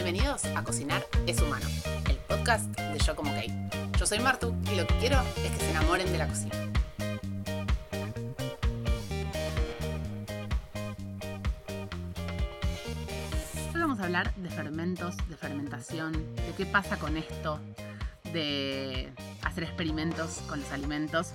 Bienvenidos a Cocinar es Humano, el podcast de Yo Como Kate. Yo soy Martu y lo que quiero es que se enamoren de la cocina. Hoy vamos a hablar de fermentos, de fermentación, de qué pasa con esto, de hacer experimentos con los alimentos.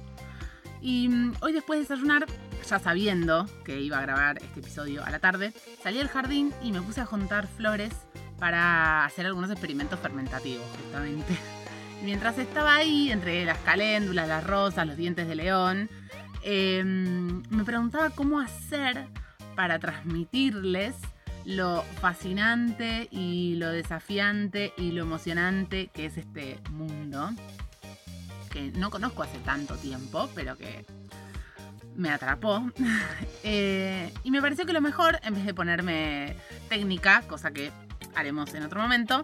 Y mm, hoy después de desayunar, ya sabiendo que iba a grabar este episodio a la tarde, salí al jardín y me puse a juntar flores para hacer algunos experimentos fermentativos, justamente. mientras estaba ahí, entre las caléndulas, las rosas, los dientes de león, em, me preguntaba cómo hacer para transmitirles lo fascinante y lo desafiante y lo emocionante que es este mundo, que no conozco hace tanto tiempo, pero que me atrapó. Eh, y me pareció que lo mejor, en vez de ponerme técnica, cosa que haremos en otro momento,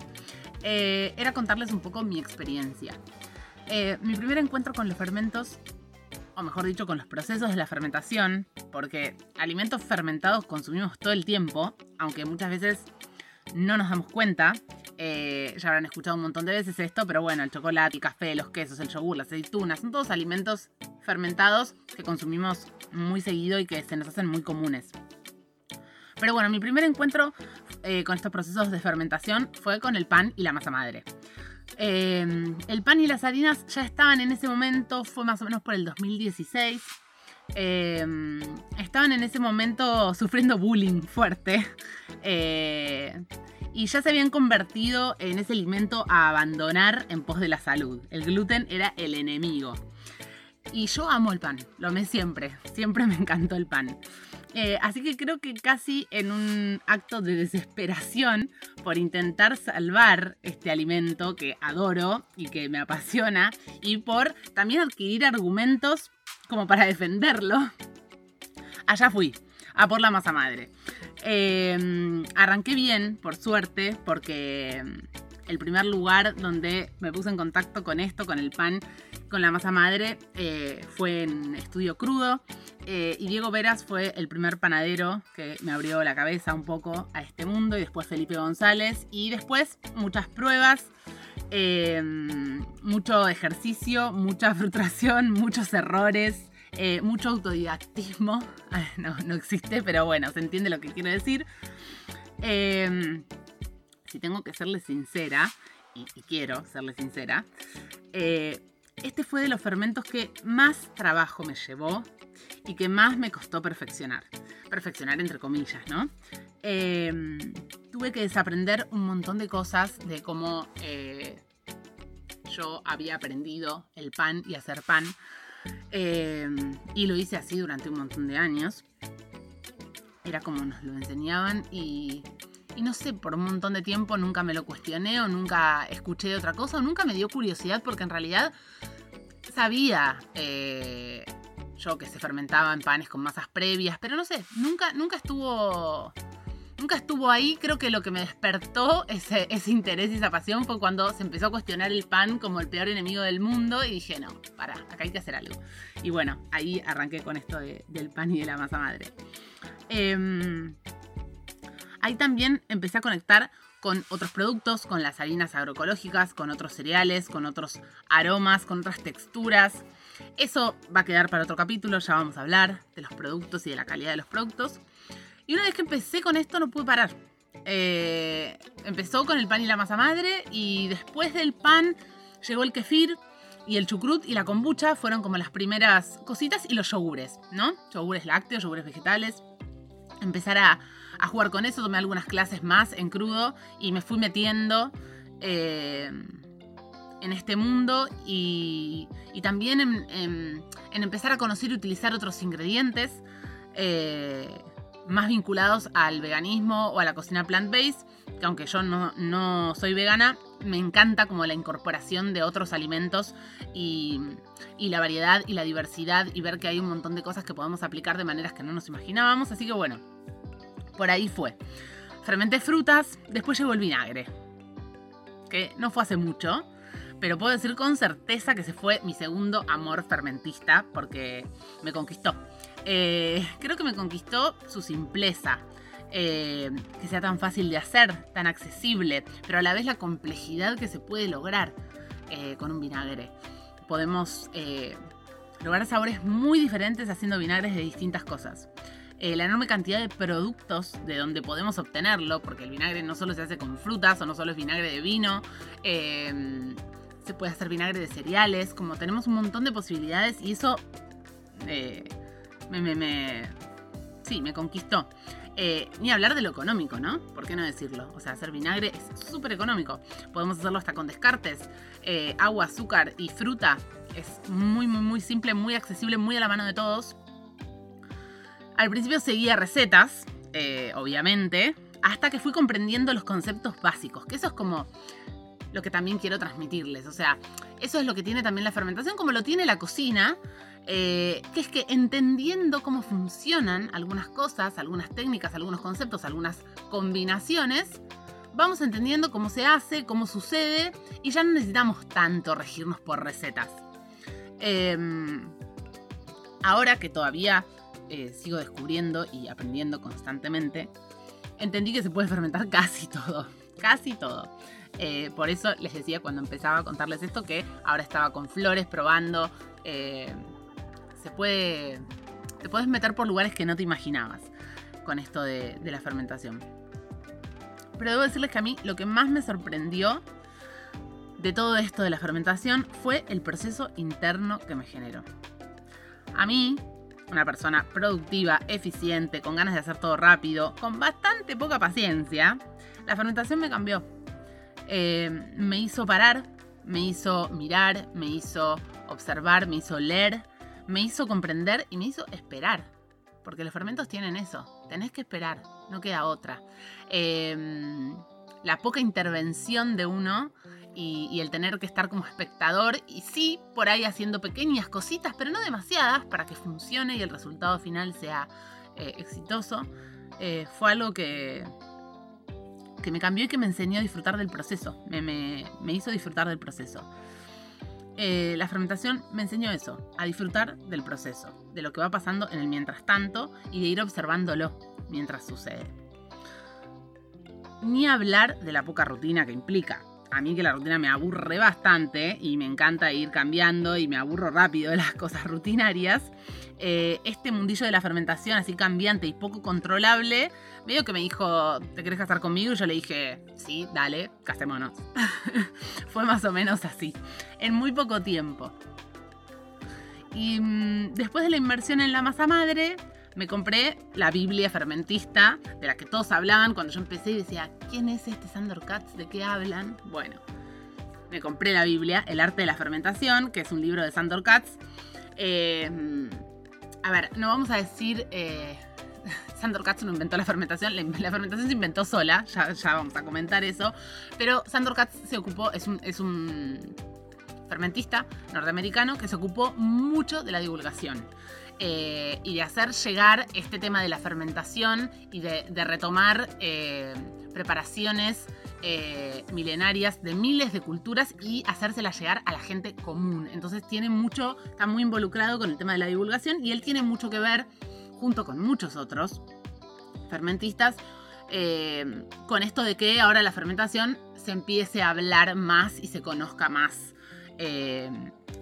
eh, era contarles un poco mi experiencia. Eh, mi primer encuentro con los fermentos, o mejor dicho, con los procesos de la fermentación, porque alimentos fermentados consumimos todo el tiempo, aunque muchas veces no nos damos cuenta. Eh, ya habrán escuchado un montón de veces esto, pero bueno, el chocolate, el café, los quesos, el yogur, las aceitunas, son todos alimentos fermentados que consumimos muy seguido y que se nos hacen muy comunes. Pero bueno, mi primer encuentro eh, con estos procesos de fermentación fue con el pan y la masa madre. Em, el pan y las harinas ya estaban en ese momento, fue más o menos por el 2016. Em, estaban en ese momento sufriendo bullying fuerte. Eh, y ya se habían convertido en ese alimento a abandonar en pos de la salud. El gluten era el enemigo. Y yo amo el pan, lo amé siempre, siempre me encantó el pan. Eh, así que creo que casi en un acto de desesperación por intentar salvar este alimento que adoro y que me apasiona y por también adquirir argumentos como para defenderlo, allá fui, a por la masa madre. Em, arranqué bien, por suerte, porque el primer lugar donde me puse en contacto con esto, con el pan, con la masa madre, eh, fue en Estudio Crudo. Eh, y Diego Veras fue el primer panadero que me abrió la cabeza un poco a este mundo. Y después Felipe González. Y después muchas pruebas. Eh, mucho ejercicio, mucha frustración, muchos errores, mucho autodidactismo. No, no existe, pero bueno, se entiende lo que quiero decir. Si tengo que serle sincera, y, quiero serle sincera, este fue de los fermentos que más trabajo me llevó y que más me costó perfeccionar. Perfeccionar entre comillas, ¿no? Em, tuve que desaprender un montón de cosas de cómo eh, yo había aprendido el pan y hacer pan. Em, y lo hice así durante un montón de años. Era como nos lo enseñaban y, y no sé, por un montón de tiempo nunca me lo cuestioné o nunca escuché de otra cosa o nunca me dio curiosidad porque en realidad sabía eh, yo que se fermentaba en panes con masas previas, pero no sé, nunca, nunca estuvo. Nunca estuvo ahí, creo que lo que me despertó ese, interés y esa pasión fue cuando se empezó a cuestionar el pan como el peor enemigo del mundo y dije, no, para, acá hay que hacer algo. Y bueno, ahí arranqué con esto del pan y de la masa madre. Em, ahí también empecé a conectar con otros productos, con las harinas agroecológicas, con otros cereales, con otros aromas, con otras texturas. Eso va a quedar para otro capítulo, ya vamos a hablar de los productos y de la calidad de los productos. Y una vez que empecé con esto no pude parar. Eh, empezó con el pan y la masa madre y después del pan llegó el kefir y el chucrut y la kombucha fueron como las primeras cositas y los yogures, ¿no? Yogures lácteos, yogures vegetales. Empezar a, a jugar con eso, tomé algunas clases más en crudo y me fui metiendo eh, en este mundo y, también en, empezar a conocer y utilizar otros ingredientes eh, más vinculados al veganismo o a la cocina plant-based, que aunque yo no, no, soy vegana, me encanta como la incorporación de otros alimentos y, y la variedad y la diversidad y ver que hay un montón de cosas que podemos aplicar de maneras que no nos imaginábamos. Así que bueno, por ahí fue. Fermenté frutas, después llegó el vinagre. Que no fue hace mucho, pero puedo decir con certeza que se fue mi segundo amor fermentista porque me conquistó. Eh, creo que me conquistó su simpleza. eh, que sea tan fácil de hacer, tan accesible, pero a la vez la complejidad que se puede lograr eh, con un vinagre. Podemos lograr sabores muy diferentes haciendo vinagres de distintas cosas. La enorme cantidad de productos de donde podemos obtenerlo, porque el vinagre no solo se hace con frutas o no solo es vinagre de vino, se puede hacer vinagre de cereales, como tenemos un montón de posibilidades y eso me, me, me, sí, me conquistó. Eh, ni hablar de lo económico, ¿no? ¿Por qué no decirlo? O sea, hacer vinagre es súper económico. Podemos hacerlo hasta con descartes. Eh, agua, azúcar y fruta. Es muy, muy, muy simple, muy accesible, muy a la mano de todos. Al principio seguía recetas, eh, obviamente, hasta que fui comprendiendo los conceptos básicos, que eso es como lo que también quiero transmitirles. O sea, eso es lo que tiene también la fermentación, como lo tiene la cocina, eh, que es que entendiendo cómo funcionan algunas cosas, algunas técnicas, algunos conceptos, algunas combinaciones, vamos entendiendo cómo se hace, cómo sucede y ya no necesitamos tanto regirnos por recetas. Em, ahora que todavía eh, sigo descubriendo y aprendiendo constantemente, entendí que se puede fermentar casi todo, casi todo. Eh, por eso les decía cuando empezaba a contarles esto que ahora estaba con flores probando se puede. Te puedes meter por lugares que no te imaginabas con esto de la fermentación. Pero debo decirles que a mí lo que más me sorprendió de todo esto de la fermentación fue el proceso interno que me generó. A mí, una persona productiva, eficiente, con ganas de hacer todo rápido, con bastante poca paciencia, la fermentación me cambió. Eh, me hizo parar, me hizo mirar, me hizo observar, me hizo leer, me hizo comprender y me hizo esperar. Porque los fermentos tienen eso. Tenés que esperar, no queda otra. Em, la poca intervención de uno y, el tener que estar como espectador y sí, por ahí haciendo pequeñas cositas, pero no demasiadas para que funcione y el resultado final sea eh, exitoso, eh, fue algo que, que me cambió y que me enseñó a disfrutar del proceso. me hizo disfrutar del proceso. Eh, la fermentación me enseñó eso, a disfrutar del proceso, de lo que va pasando en el mientras tanto y de ir observándolo mientras sucede. Ni hablar de la poca rutina que implica. A mí que la rutina me aburre bastante y me encanta ir cambiando y me aburro rápido de las cosas rutinarias. Eh, este mundillo de la fermentación así cambiante y poco controlable, medio que me dijo, ¿te querés casar conmigo? Y yo le dije, sí, dale, casémonos. Fue más o menos así, en muy poco tiempo. Y mm, después de la inmersión en la masa madre, me compré la Biblia fermentista, de la que todos hablaban cuando yo empecé y decía, ¿quién es este Sandor Katz? ¿De qué hablan? Bueno, me compré la Biblia, El arte de la fermentación, que es un libro de Sandor Katz. Eh, a ver, no vamos a decir. Eh, Sandor Katz no inventó la fermentación, la, fermentación se inventó sola, ya, vamos a comentar eso. Pero Sandor Katz se ocupó, es un fermentista norteamericano que se ocupó mucho de la divulgación. Eh, y de hacer llegar este tema de la fermentación y de, retomar eh, preparaciones eh, milenarias de miles de culturas y hacérselas llegar a la gente común. Entonces tiene mucho, está muy involucrado con el tema de la divulgación y él tiene mucho que ver, junto con muchos otros fermentistas, con esto de que ahora la fermentación se empiece a hablar más y se conozca más.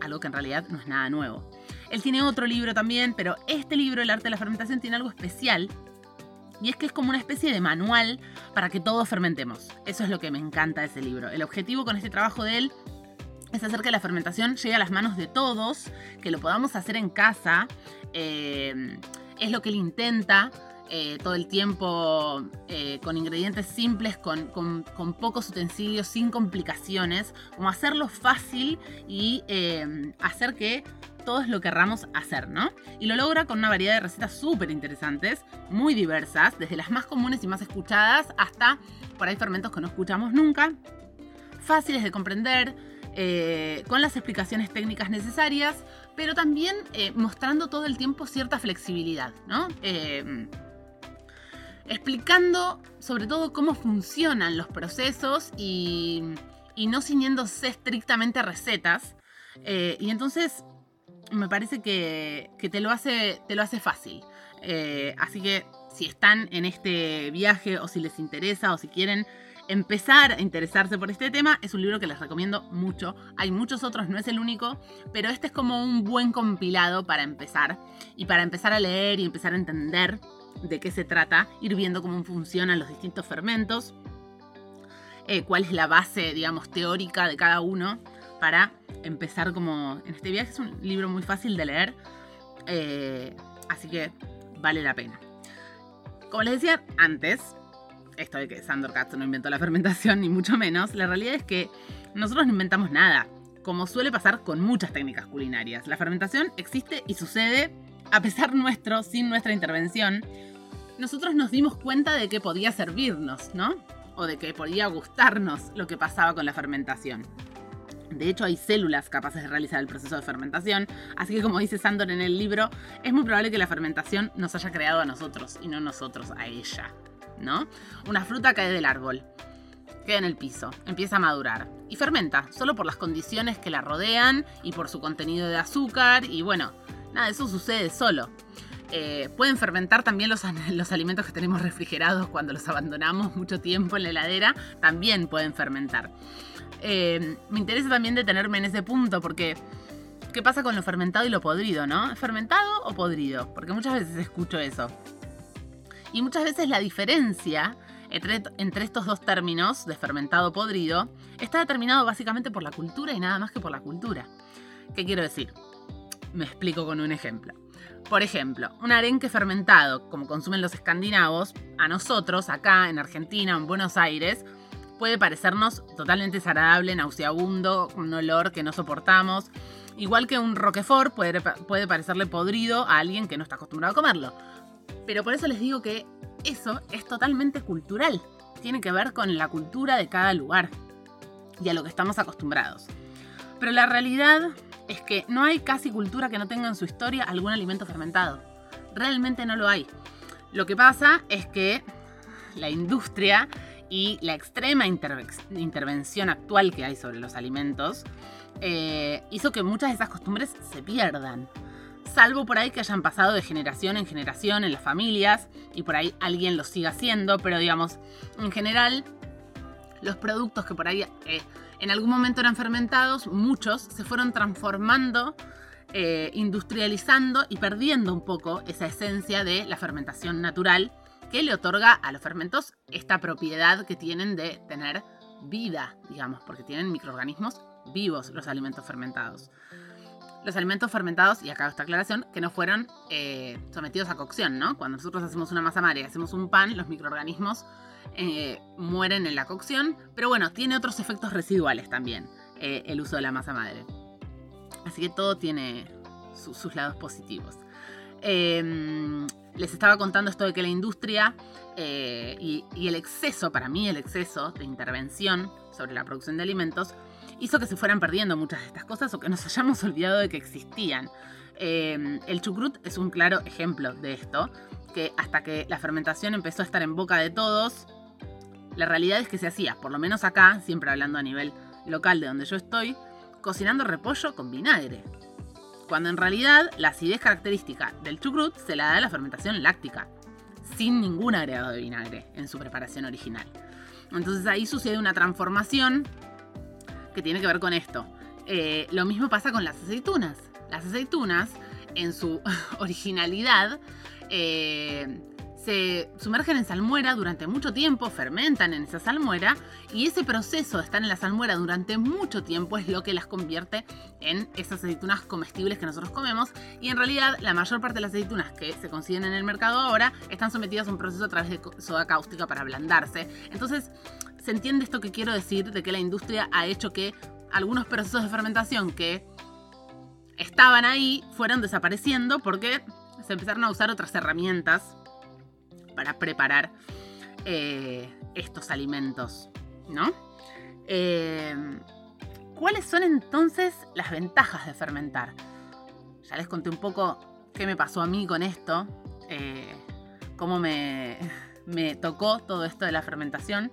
Algo que en realidad no es nada nuevo. Él tiene otro libro también, pero este libro, El arte de la fermentación, tiene algo especial y es que es como una especie de manual para que todos fermentemos. Eso es lo que me encanta de ese libro. El objetivo con este trabajo de él es hacer que la fermentación llegue a las manos de todos, que lo podamos hacer en casa. Eh, es lo que él intenta. Eh, todo el tiempo eh, con ingredientes simples, con, pocos utensilios, sin complicaciones, como hacerlo fácil y hacer que todos lo querramos hacer, ¿no? Y lo logra con una variedad de recetas súper interesantes, muy diversas, desde las más comunes y más escuchadas hasta por ahí fermentos que no escuchamos nunca, fáciles de comprender, eh, con las explicaciones técnicas necesarias, pero también eh, mostrando todo el tiempo cierta flexibilidad, ¿no? Eh, explicando sobre todo cómo funcionan los procesos y, y no ciñéndose estrictamente a recetas. y entonces me parece que, te, lo hace, te lo hace fácil. Eh, así que si están en este viaje o si les interesa o si quieren empezar a interesarse por este tema, es un libro que les recomiendo mucho. Hay muchos otros, no es el único, pero este es como un buen compilado para empezar y para empezar a leer y empezar a entender de qué se trata, ir viendo cómo funcionan los distintos fermentos, eh, cuál es la base, digamos, teórica de cada uno para empezar como en este viaje. Es un libro muy fácil de leer, eh, así que vale la pena. Como les decía antes, esto de que Sandor Katz no inventó la fermentación, ni mucho menos, la realidad es que nosotros no inventamos nada, como suele pasar con muchas técnicas culinarias. La fermentación existe y sucede a pesar nuestro, sin nuestra intervención. Nosotros nos dimos cuenta de que podía servirnos, ¿no? O de que podía gustarnos lo que pasaba con la fermentación. De hecho, hay células capaces de realizar el proceso de fermentación, así que como dice Sandor en el libro, es muy probable que la fermentación nos haya creado a nosotros y no nosotros a ella. ¿no? Una fruta cae del árbol, queda en el piso, empieza a madurar y fermenta, solo por las condiciones que la rodean y por su contenido de azúcar y bueno, nada, eso sucede solo. Eh, pueden fermentar también los, los, alimentos que tenemos refrigerados cuando los abandonamos mucho tiempo en la heladera, también pueden fermentar. Eh, me interesa también detenerme en ese punto porque ¿qué pasa con lo fermentado y lo podrido, no? ¿Fermentado o podrido? Porque muchas veces escucho eso. Y muchas veces la diferencia entre, estos dos términos, de fermentado podrido, está determinado básicamente por la cultura y nada más que por la cultura. ¿Qué quiero decir? Me explico con un ejemplo. Por ejemplo, un arenque fermentado, como consumen los escandinavos, a nosotros, acá en Argentina, en Buenos Aires, puede parecernos totalmente desagradable, nauseabundo, un olor que no soportamos. Igual que un roquefort puede, puede parecerle podrido a alguien que no está acostumbrado a comerlo. Pero por eso les digo que eso es totalmente cultural. Tiene que ver con la cultura de cada lugar y a lo que estamos acostumbrados. Pero la realidad es que no hay casi cultura que no tenga en su historia algún alimento fermentado. Realmente no lo hay. Lo que pasa es que la industria y la extrema intervención actual que hay sobre los alimentos eh, hizo que muchas de esas costumbres se pierdan. Salvo por ahí que hayan pasado de generación en generación en las familias y por ahí alguien lo siga haciendo, pero digamos, en general, los productos que por ahí eh, en algún momento eran fermentados, muchos se fueron transformando, eh, industrializando y perdiendo un poco esa esencia de la fermentación natural que le otorga a los fermentos esta propiedad que tienen de tener vida, digamos, porque tienen microorganismos vivos los alimentos fermentados los alimentos fermentados, y acá esta aclaración, que no fueron eh, sometidos a cocción, ¿no? Cuando nosotros hacemos una masa madre y hacemos un pan, los microorganismos eh, mueren en la cocción, pero bueno, tiene otros efectos residuales también eh, el uso de la masa madre. Así que todo tiene sus lados positivos. Em, les estaba contando esto de que la industria y, y el exceso, para mí el exceso de intervención sobre la producción de alimentos, hizo que se fueran perdiendo muchas de estas cosas o que nos hayamos olvidado de que existían. Em, el chucrut es un claro ejemplo de esto, que hasta que la fermentación empezó a estar en boca de todos, la realidad es que se hacía, por lo menos acá, siempre hablando a nivel local de donde yo estoy, cocinando repollo con vinagre. Cuando en realidad la acidez característica del chucrut se la da la fermentación láctica, sin ningún agregado de vinagre en su preparación original. Entonces ahí sucede una transformación que tiene que ver con esto. Eh, lo mismo pasa con las aceitunas. Las aceitunas, en su originalidad, eh, se sumergen en salmuera durante mucho tiempo, fermentan en esa salmuera y ese proceso de estar en la salmuera durante mucho tiempo es lo que las convierte en esas aceitunas comestibles que nosotros comemos y en realidad la mayor parte de las aceitunas que se consiguen en el mercado ahora están sometidas a un proceso a través de soda cáustica para ablandarse. Entonces, se entiende esto que quiero decir de que la industria ha hecho que algunos procesos de fermentación que estaban ahí fueron desapareciendo porque se empezaron a usar otras herramientas para preparar eh, estos alimentos, ¿no? Eh, ¿Cuáles son entonces las ventajas de fermentar? Ya les conté un poco qué me pasó a mí con esto, eh, cómo me, me tocó todo esto de la fermentación.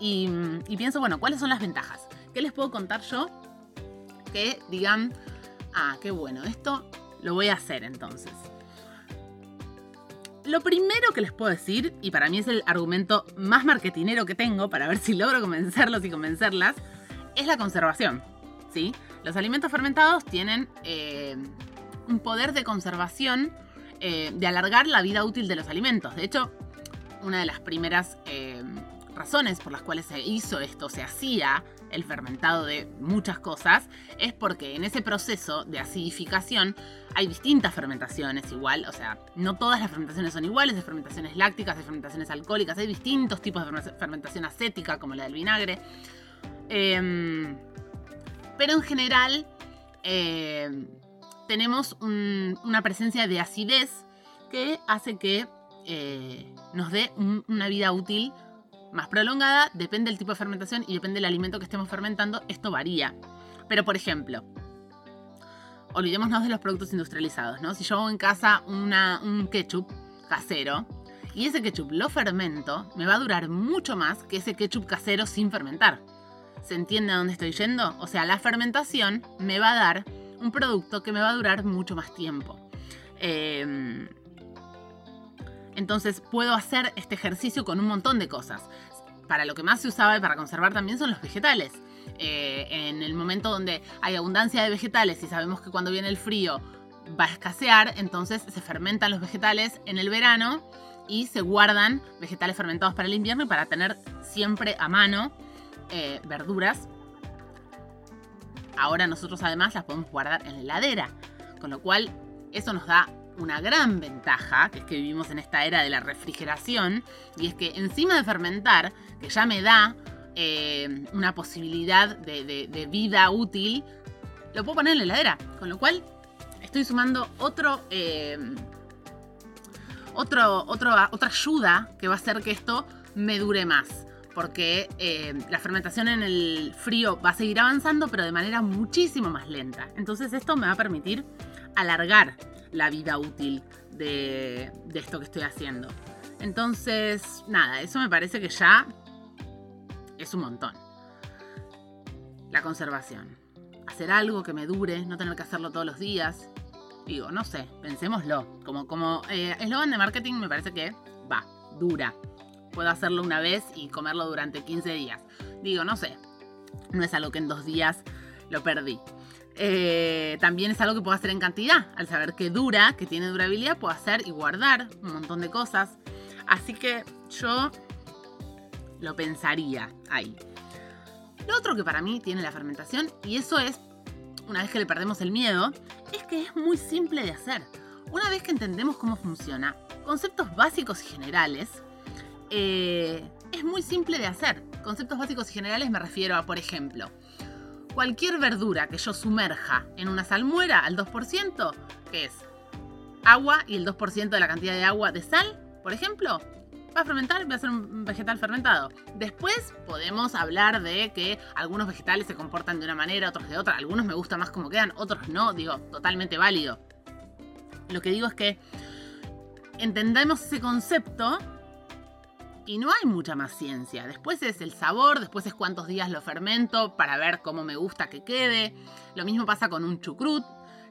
Y, pienso, bueno, ¿cuáles son las ventajas? ¿Qué les puedo contar yo? Que digan, ah, qué bueno, esto lo voy a hacer entonces. Lo primero que les puedo decir, y para mí es el argumento más marketinero que tengo para ver si logro convencerlos y convencerlas, es la conservación. ¿sí? Los alimentos fermentados tienen eh, un poder de conservación, eh, de alargar la vida útil de los alimentos. De hecho, una de las primeras eh, razones por las cuales se hizo esto, se hacía el fermentado de muchas cosas, es porque en ese proceso de acidificación hay distintas fermentaciones igual, o sea, no todas las fermentaciones son iguales, hay fermentaciones lácticas, hay fermentaciones alcohólicas, hay distintos tipos de fermentación acética como la del vinagre. Em, pero en general em, tenemos una presencia de acidez que hace que eh, nos dé una vida útil más prolongada, depende del tipo de fermentación y depende del alimento que estemos fermentando, esto varía. Pero por ejemplo, olvidémonos de los productos industrializados, ¿no? Si yo hago en casa un ketchup casero y ese ketchup lo fermento, me va a durar mucho más que ese ketchup casero sin fermentar. ¿Se entiende a dónde estoy yendo? O sea, la fermentación me va a dar un producto que me va a durar mucho más tiempo. Eh, entonces puedo hacer este ejercicio con un montón de cosas. Para lo que más se usaba y para conservar también son los vegetales. Eh, en el momento donde hay abundancia de vegetales y sabemos que cuando viene el frío va a escasear, entonces se fermentan los vegetales en el verano y se guardan vegetales fermentados para el invierno y para tener siempre a mano eh, verduras. Ahora nosotros además las podemos guardar en la heladera, con lo cual eso nos da una gran ventaja, que es que vivimos en esta era de la refrigeración, y es que encima de fermentar, que ya me da eh, una posibilidad de, vida útil, lo puedo poner en la heladera. Con lo cual, estoy sumando otro, eh, otro, otra ayuda que va a hacer que esto me dure más. Porque eh, la fermentación en el frío va a seguir avanzando, pero de manera muchísimo más lenta. Entonces esto me va a permitir alargar la vida útil de, esto que estoy haciendo. Entonces, nada, eso me parece que ya es un montón. La conservación. Hacer algo que me dure, no tener que hacerlo todos los días. Digo, no sé, pensémoslo. Como, como eh, eslogan de marketing me parece que va, dura. Puedo hacerlo una vez y comerlo durante 15 días. Digo, no sé. No es algo que en dos días lo perdí. Eh, también es algo que puedo hacer en cantidad. Al saber que dura, que tiene durabilidad, puedo hacer y guardar un montón de cosas. Así que yo lo pensaría ahí. Lo otro que para mí tiene la fermentación, y eso es, una vez que le perdemos el miedo, es que es muy simple de hacer. Una vez que entendemos cómo funciona, conceptos básicos y generales, eh, es muy simple de hacer. Conceptos básicos y generales me refiero a, por ejemplo, cualquier verdura que yo sumerja en una salmuera al 2%, que es agua y el 2% de la cantidad de agua de sal, por ejemplo, va a fermentar va a ser un vegetal fermentado. Después podemos hablar de que algunos vegetales se comportan de una manera, otros de otra. Algunos me gustan más como quedan, otros no. Digo, totalmente válido. Lo que digo es que entendemos ese concepto y no hay mucha más ciencia. Después es el sabor, después es cuántos días lo fermento para ver cómo me gusta que quede. Lo mismo pasa con un chucrut,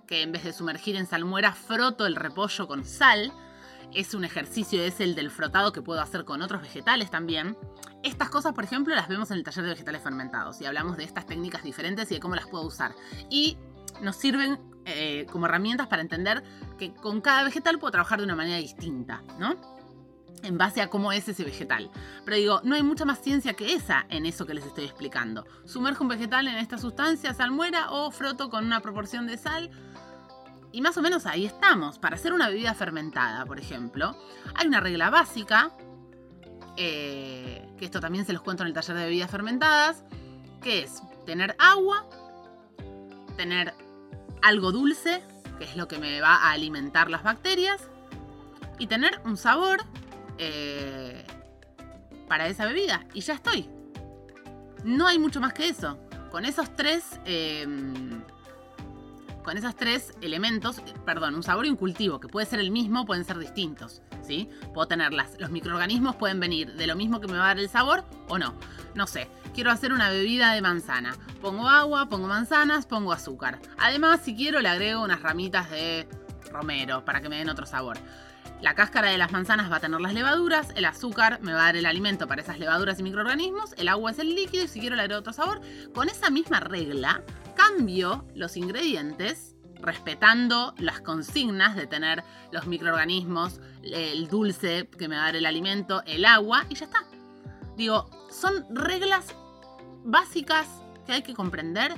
que en vez de sumergir en salmuera froto el repollo con sal. Es un ejercicio, es el del frotado que puedo hacer con otros vegetales también. Estas cosas, por ejemplo, las vemos en el taller de vegetales fermentados y hablamos de estas técnicas diferentes y de cómo las puedo usar. Y nos sirven eh, como herramientas para entender que con cada vegetal puedo trabajar de una manera distinta, ¿no? En base a cómo es ese vegetal. Pero digo, no hay mucha más ciencia que esa en eso que les estoy explicando. Sumerjo un vegetal en esta sustancia, salmuera o froto con una proporción de sal. Y más o menos ahí estamos. Para hacer una bebida fermentada, por ejemplo, hay una regla básica, eh, que esto también se los cuento en el taller de bebidas fermentadas, que es tener agua, tener algo dulce, que es lo que me va a alimentar las bacterias, y tener un sabor eh, para esa bebida. Y ya estoy. No hay mucho más que eso. Con esos tres. Em, con esos tres elementos, perdón, un sabor y un cultivo, que puede ser el mismo, pueden ser distintos. ¿sí? Puedo tenerlas. Los microorganismos pueden venir de lo mismo que me va a dar el sabor o no. No sé, quiero hacer una bebida de manzana. Pongo agua, pongo manzanas, pongo azúcar. Además, si quiero, le agrego unas ramitas de romero para que me den otro sabor. La cáscara de las manzanas va a tener las levaduras, el azúcar me va a dar el alimento para esas levaduras y microorganismos, el agua es el líquido y si quiero le agrego otro sabor. Con esa misma regla, cambio los ingredientes respetando las consignas de tener los microorganismos, el dulce que me va a dar el alimento, el agua y ya está. Digo, son reglas básicas que hay que comprender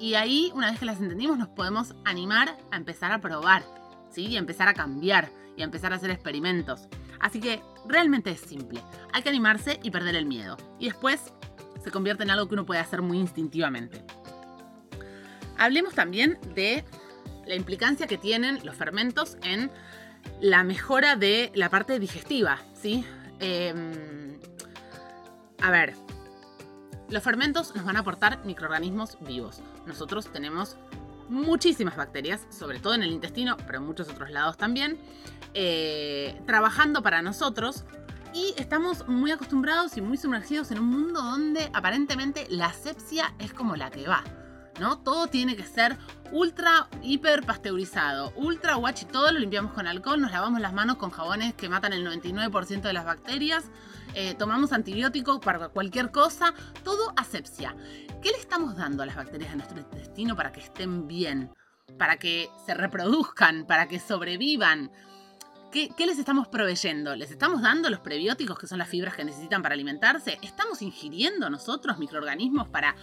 y ahí, una vez que las entendimos, nos podemos animar a empezar a probar, ¿sí? Y empezar a cambiar y a empezar a hacer experimentos. Así que realmente es simple. Hay que animarse y perder el miedo. Y después se convierte en algo que uno puede hacer muy instintivamente. Hablemos también de la implicancia que tienen los fermentos en la mejora de la parte digestiva, ¿sí? Em, a ver, los fermentos nos van a aportar microorganismos vivos. Nosotros tenemos muchísimas bacterias, sobre todo en el intestino, pero en muchos otros lados también, eh, trabajando para nosotros. Y estamos muy acostumbrados y muy sumergidos en un mundo donde aparentemente la asepsia es como la que va. ¿no? Todo tiene que ser ultra, hiper pasteurizado, ultra guachi, todo lo limpiamos con alcohol, nos lavamos las manos con jabones que matan el 99% de las bacterias, eh, tomamos antibióticos para cualquier cosa, todo asepsia. ¿Qué le estamos dando a las bacterias de nuestro intestino para que estén bien? Para que se reproduzcan, para que sobrevivan. ¿Qué, ¿Qué, les estamos proveyendo? ¿Les estamos dando los prebióticos que son las fibras que necesitan para alimentarse? ¿Estamos ingiriendo nosotros microorganismos para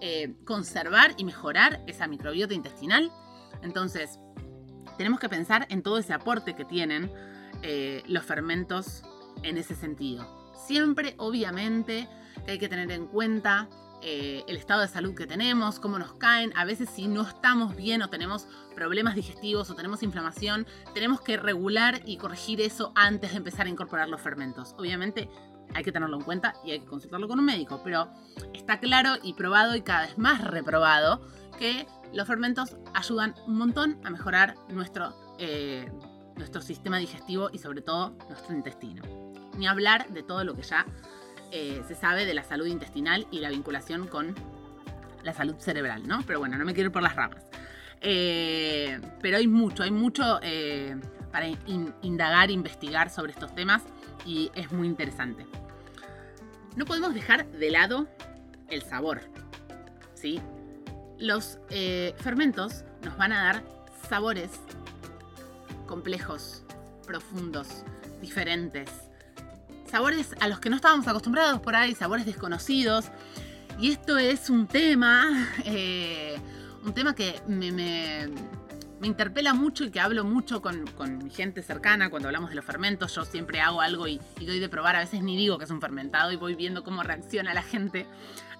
eh, conservar y mejorar esa microbiota intestinal. Entonces, tenemos que pensar en todo ese aporte que tienen eh, los fermentos en ese sentido. Siempre, obviamente, hay que tener en cuenta eh, el estado de salud que tenemos, cómo nos caen. A veces si no estamos bien o tenemos problemas digestivos o tenemos inflamación, tenemos que regular y corregir eso antes de empezar a incorporar los fermentos. Obviamente hay que tenerlo en cuenta y hay que consultarlo con un médico, pero está claro y probado y cada vez más reprobado que los fermentos ayudan un montón a mejorar nuestro, eh, nuestro sistema digestivo y sobre todo nuestro intestino. Ni hablar de todo lo que ya eh, se sabe de la salud intestinal y la vinculación con la salud cerebral, ¿no? Pero bueno, no me quiero ir por las ramas. Eh, pero hay mucho, hay mucho para indagar, investigar sobre estos temas y es muy interesante. No podemos dejar de lado el sabor. ¿sí? Los eh, fermentos nos van a dar sabores complejos, profundos, diferentes. Sabores a los que no estábamos acostumbrados por ahí, sabores desconocidos. Y esto es un tema, eh, un tema que me, interpela mucho y que hablo mucho con, mi gente cercana cuando hablamos de los fermentos. Yo siempre hago algo y, doy de probar, a veces ni digo que es un fermentado y voy viendo cómo reacciona la gente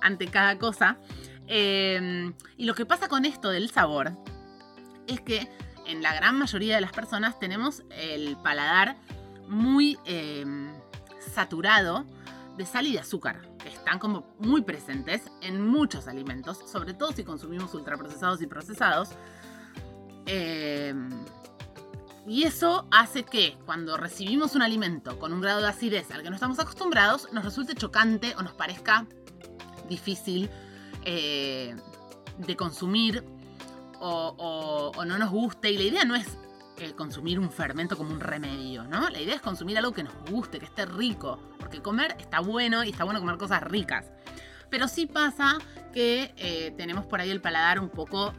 ante cada cosa. Eh, y lo que pasa con esto del sabor es que en la gran mayoría de las personas tenemos el paladar muy eh, saturado de sal y de azúcar, que están como muy presentes en muchos alimentos, sobre todo si consumimos ultraprocesados y procesados. Em, y eso hace que cuando recibimos un alimento con un grado de acidez al que no estamos acostumbrados, nos resulte chocante o nos parezca difícil eh, de consumir o, no nos guste. Y la idea no es eh, consumir un fermento como un remedio, ¿no? La idea es consumir algo que nos guste, que esté rico. Porque comer está bueno y está bueno comer cosas ricas. Pero sí pasa que eh, tenemos por ahí el paladar un poco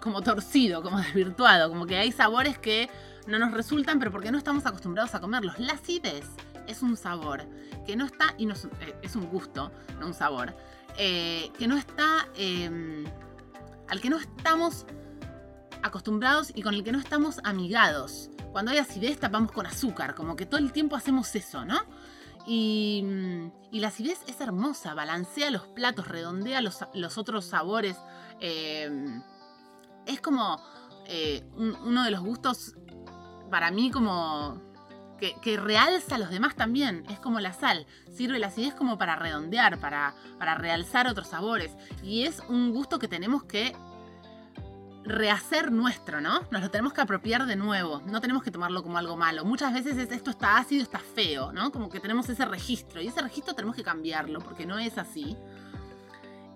como torcido, como desvirtuado, como que hay sabores que no nos resultan, pero porque no estamos acostumbrados a comerlos. La acidez es un sabor que no está, y es, eh, un gusto, no un sabor, eh, que no está, em, al que no estamos acostumbrados y con el que no estamos amigados. Cuando hay acidez tapamos con azúcar, como que todo el tiempo hacemos eso, ¿no? Y, y la acidez es hermosa, balancea los platos, redondea los, otros sabores. Eh, es como eh, uno de los gustos para mí como que, realza a los demás también. Es como la sal. Sirve la acidez como para redondear, para realzar otros sabores. Y es un gusto que tenemos que rehacer nuestro, ¿no? Nos lo tenemos que apropiar de nuevo. No tenemos que tomarlo como algo malo. Muchas veces es esto está ácido, está feo, ¿no? Como que tenemos ese registro. Y ese registro tenemos que cambiarlo porque no es así.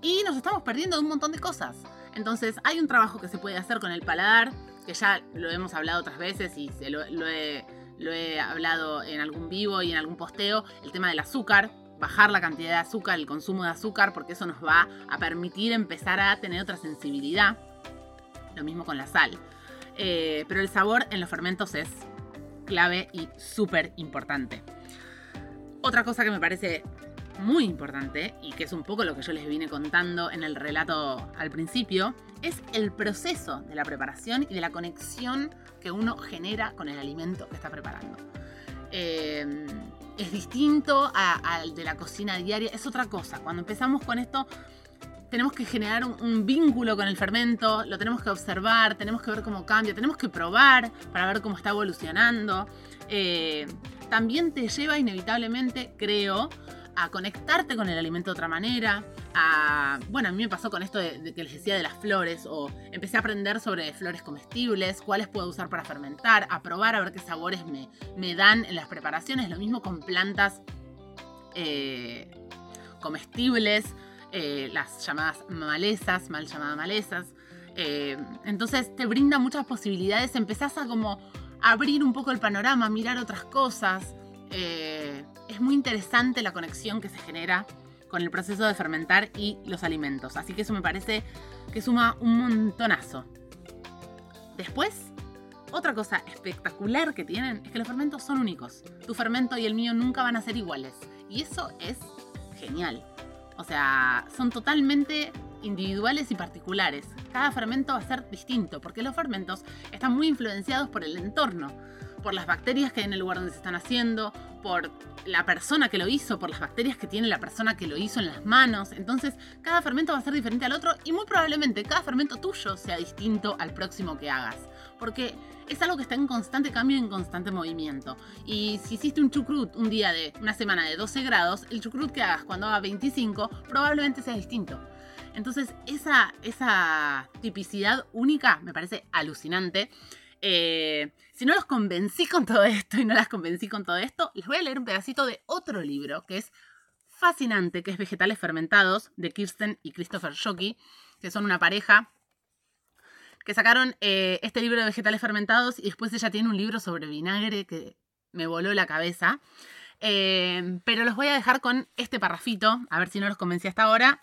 Y nos estamos perdiendo un montón de cosas. Entonces hay un trabajo que se puede hacer con el paladar, que ya lo hemos hablado otras veces y se lo, he, lo he hablado en algún vivo y en algún posteo, el tema del azúcar, bajar la cantidad de azúcar, el consumo de azúcar, porque eso nos va a permitir empezar a tener otra sensibilidad. Lo mismo con la sal. Eh, pero el sabor en los fermentos es clave y súper importante. Otra cosa que me parece muy importante y que es un poco lo que yo les vine contando en el relato al principio, es el proceso de la preparación y de la conexión que uno genera con el alimento que está preparando. Eh, es distinto al de la cocina diaria, es otra cosa. Cuando empezamos con esto, tenemos que generar un, vínculo con el fermento, lo tenemos que observar, tenemos que ver cómo cambia, tenemos que probar para ver cómo está evolucionando. Eh, también te lleva inevitablemente, creo, a conectarte con el alimento de otra manera, bueno, a mí me pasó con esto de, que les decía de las flores, o empecé a aprender sobre flores comestibles, cuáles puedo usar para fermentar, a probar a ver qué sabores me, me dan en las preparaciones, lo mismo con plantas eh, comestibles, eh, las llamadas malezas, mal llamadas malezas. Eh, entonces te brinda muchas posibilidades, empezás a como abrir un poco el panorama, mirar otras cosas es muy interesante la conexión que se genera con el proceso de fermentar y los alimentos. Así que eso me parece que suma un montonazo. Después, otra cosa espectacular que tienen es que los fermentos son únicos. Tu fermento y el mío nunca van a ser iguales. Y eso es genial. O sea, son totalmente individuales y particulares. Cada fermento va a ser distinto porque los fermentos están muy influenciados por el entorno por las bacterias que hay en el lugar donde se están haciendo, por la persona que lo hizo, por las bacterias que tiene la persona que lo hizo en las manos. Entonces, cada fermento va a ser diferente al otro y muy probablemente cada fermento tuyo sea distinto al próximo que hagas. Porque es algo que está en constante cambio y en constante movimiento. Y si hiciste un chucrut un día de una semana de 12 grados, el chucrut que hagas cuando haga 25 probablemente sea distinto. Entonces, esa, esa tipicidad única me parece alucinante. Eh, si no los convencí con todo esto y no las convencí con todo esto, les voy a leer un pedacito de otro libro que es fascinante, que es Vegetales Fermentados, de Kirsten y Christopher Shockey, que son una pareja que sacaron eh, este libro de Vegetales Fermentados y después ella tiene un libro sobre vinagre que me voló la cabeza. Eh, pero los voy a dejar con este parrafito, a ver si no los convencí hasta ahora,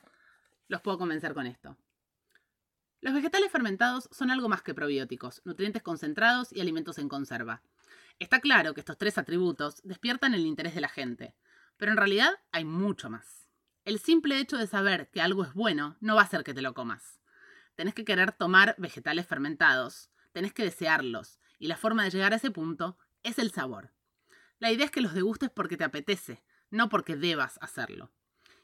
los puedo convencer con esto. Los vegetales fermentados son algo más que probióticos, nutrientes concentrados y alimentos en conserva. Está claro que estos tres atributos despiertan el interés de la gente, pero en realidad hay mucho más. El simple hecho de saber que algo es bueno no va a hacer que te lo comas. Tenés que querer tomar vegetales fermentados, tenés que desearlos, y la forma de llegar a ese punto es el sabor. La idea es que los degustes porque te apetece, no porque debas hacerlo.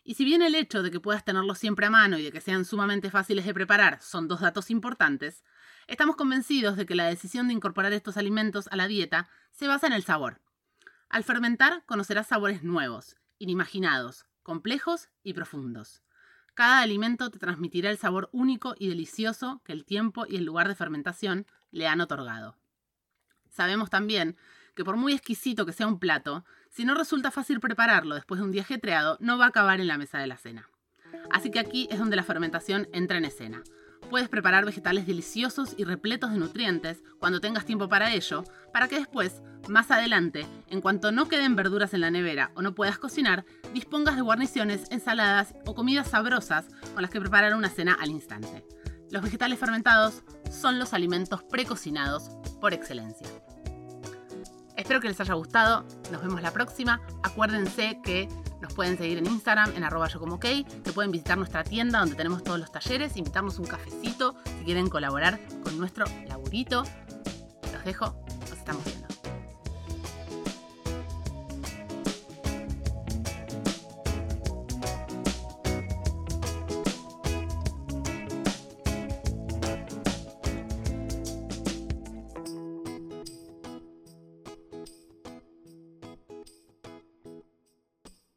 Y si bien el hecho de que puedas tenerlos siempre a mano y de que sean sumamente fáciles de preparar son dos datos importantes, estamos convencidos de que la decisión de incorporar estos alimentos a la dieta se basa en el sabor. Al fermentar conocerás sabores nuevos, inimaginados, complejos y profundos. Cada alimento te transmitirá el sabor único y delicioso que el tiempo y el lugar de fermentación le han otorgado. Sabemos también que por muy exquisito que sea un plato, si no resulta fácil prepararlo después de un día ajetreado, no va a acabar en la mesa de la cena. Así que aquí es donde la fermentación entra en escena. Puedes preparar vegetales deliciosos y repletos de nutrientes cuando tengas tiempo para ello, para que después, más adelante, en cuanto no queden verduras en la nevera o no puedas cocinar, dispongas de guarniciones, ensaladas o comidas sabrosas con las que preparar una cena al instante. Los vegetales fermentados son los alimentos precocinados por excelencia. Espero que les haya gustado. Nos vemos la próxima. Acuérdense que nos pueden seguir en Instagram, en arroba yo como que pueden visitar nuestra tienda donde tenemos todos los talleres, invitarnos un cafecito si quieren colaborar con nuestro laburito. Los dejo, nos estamos.